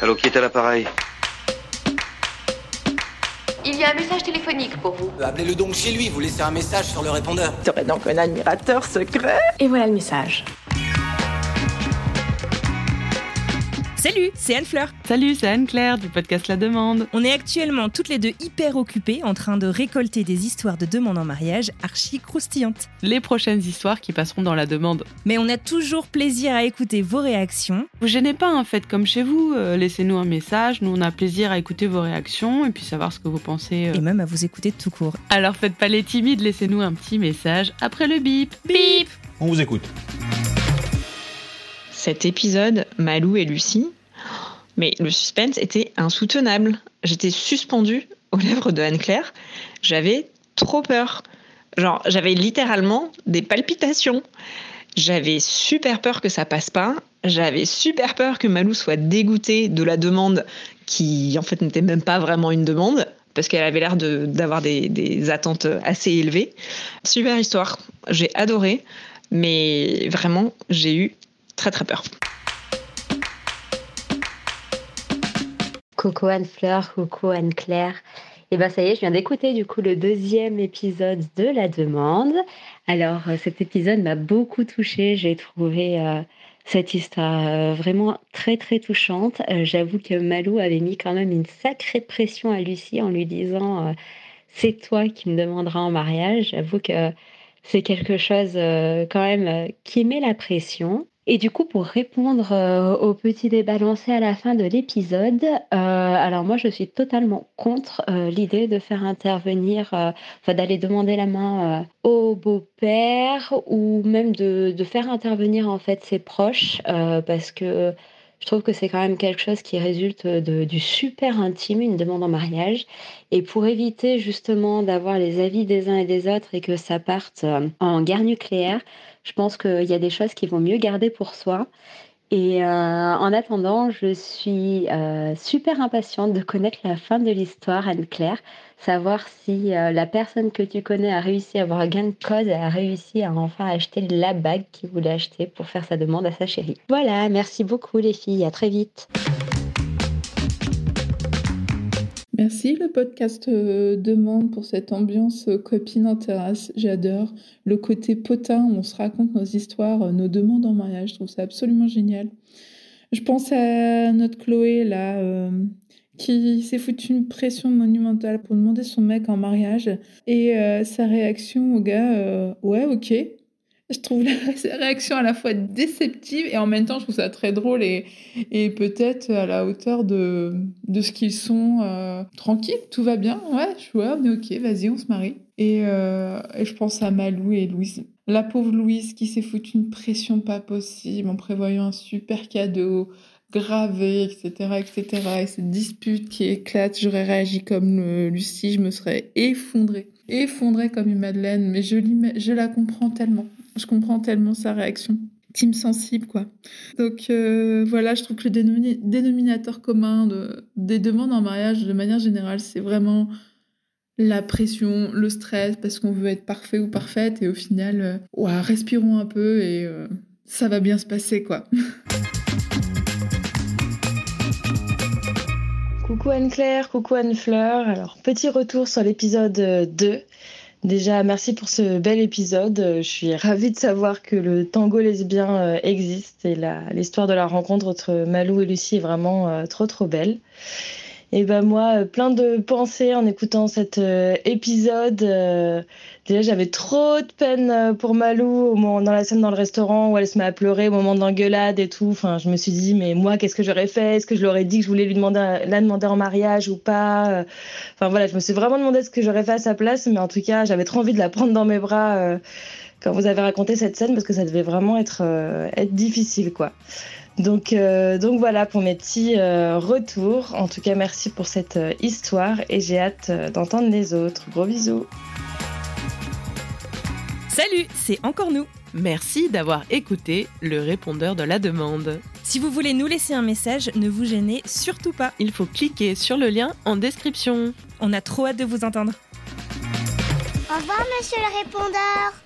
Allô, qui est à l'appareil Il y a un message téléphonique pour vous. Appelez-le donc chez lui, vous laissez un message sur le répondeur. Tu aurais donc un admirateur secret Et voilà le message. Salut, c'est Anne-Fleur. Salut, c'est Anne-Claire du podcast La Demande. On est actuellement toutes les deux hyper occupées en train de récolter des histoires de demande en mariage archi croustillantes. Les prochaines histoires qui passeront dans La Demande. Mais on a toujours plaisir à écouter vos réactions. Vous gênez pas, hein, faites comme chez vous, euh, laissez-nous un message, nous on a plaisir à écouter vos réactions et puis savoir ce que vous pensez. euh. Et même à vous écouter tout court. Alors faites pas les timides, laissez-nous un petit message après le bip. Bip On vous écoute. Cet épisode, Malou et Lucie, mais le suspense était insoutenable. J'étais suspendue aux lèvres de Anne-Claire. J'avais trop peur. Genre, j'avais littéralement des palpitations. J'avais super peur que ça passe pas. J'avais super peur que Malou soit dégoûtée de la demande qui, en fait, n'était même pas vraiment une demande parce qu'elle avait l'air d'avoir des, des attentes assez élevées. Super histoire. J'ai adoré. Mais vraiment, j'ai eu très très peur. Coucou Anne-Fleur, coucou Anne-Claire. Et ben ça y est, je viens d'écouter du coup le deuxième épisode de La Demande. Alors euh, cet épisode m'a beaucoup touchée. J'ai trouvé euh, cette histoire euh, vraiment très très touchante. J'avoue que Malou avait mis quand même une sacrée pression à Lucie en lui disant c'est toi qui me demanderas en mariage. J'avoue que c'est quelque chose quand même qui met la pression. Et du coup, pour répondre euh, au petit débat lancé à la fin de l'épisode, euh, alors moi, je suis totalement contre euh, l'idée de faire intervenir, enfin d'aller demander la main au beau-père ou même de, de faire intervenir en fait ses proches, parce que je trouve que c'est quand même quelque chose qui résulte de- du super intime, une demande en mariage. Et pour éviter justement d'avoir les avis des uns et des autres et que ça parte euh, en guerre nucléaire, je pense qu'il y a des choses qu'il vaut mieux garder pour soi. Et euh, en attendant, je suis euh, super impatiente de connaître la fin de l'histoire, Anne-Claire. Savoir si euh, la personne que tu connais a réussi à avoir gain de cause a réussi à enfin acheter la bague qu'il voulait acheter pour faire sa demande à sa chérie. Voilà, merci beaucoup les filles, à très vite. Merci le podcast euh, demande pour cette ambiance euh, copine en terrasse. J'adore le côté potin où on se raconte nos histoires, euh, nos demandes en mariage. Je trouve ça absolument génial. Je pense à notre Chloé là qui s'est foutu une pression monumentale pour demander son mec en mariage et sa réaction au gars ouais ok. Je trouve la réaction à la fois déceptive et en même temps je trouve ça très drôle et, peut-être à la hauteur de, ce qu'ils sont euh, tranquilles, tout va bien, ouais, je vois, mais ok, vas-y, on se marie. Et, euh, et je pense à Malou et Louise. La pauvre Louise qui s'est foutu une pression pas possible en prévoyant un super cadeau gravé, etc., etc. Et cette dispute qui éclate, j'aurais réagi comme euh, Lucie, je me serais effondrée. Effondrée comme une madeleine, mais je, la comprends tellement. Je comprends tellement sa réaction. Team sensible, quoi. Donc euh, voilà, je trouve que le dénomina- dénominateur commun de, des demandes en mariage, de manière générale, c'est vraiment la pression, le stress, parce qu'on veut être parfait ou parfaite, et au final, euh, respirons un peu et euh, ça va bien se passer, quoi. Coucou Anne-Claire, coucou Anne-Fleur. Alors, petit retour sur l'épisode euh, 2. Déjà, merci pour ce bel épisode. Euh, Je suis ravie de savoir que le tango lesbien euh, existe et l'histoire de la rencontre entre Malou et Lucie est vraiment euh, trop trop belle. Et ben moi, euh, plein de pensées en écoutant cet euh, épisode. Euh, déjà, j'avais trop de peine pour Malou au moment, dans la scène dans le restaurant où elle se met à pleurer au moment de l'engueulade et tout. Enfin, je me suis dit, mais moi, qu'est-ce que j'aurais fait? Est-ce que je leur ai dit que je voulais lui demander, la demander en mariage ou pas Enfin voilà, je me suis vraiment demandé ce que j'aurais fait à sa place, mais en tout cas, j'avais trop envie de la prendre dans mes bras quand vous avez raconté cette scène parce que ça devait vraiment être, être difficile, quoi. Donc, euh, donc voilà pour mes petits euh, retours. En tout cas, merci pour cette euh, histoire et j'ai hâte euh, d'entendre les autres. Gros bisous. Salut, c'est encore nous. Merci d'avoir écouté le répondeur de la demande. Si vous voulez nous laisser un message, ne vous gênez surtout pas. Il faut cliquer sur le lien en description. On a trop hâte de vous entendre. Au revoir, monsieur le répondeur.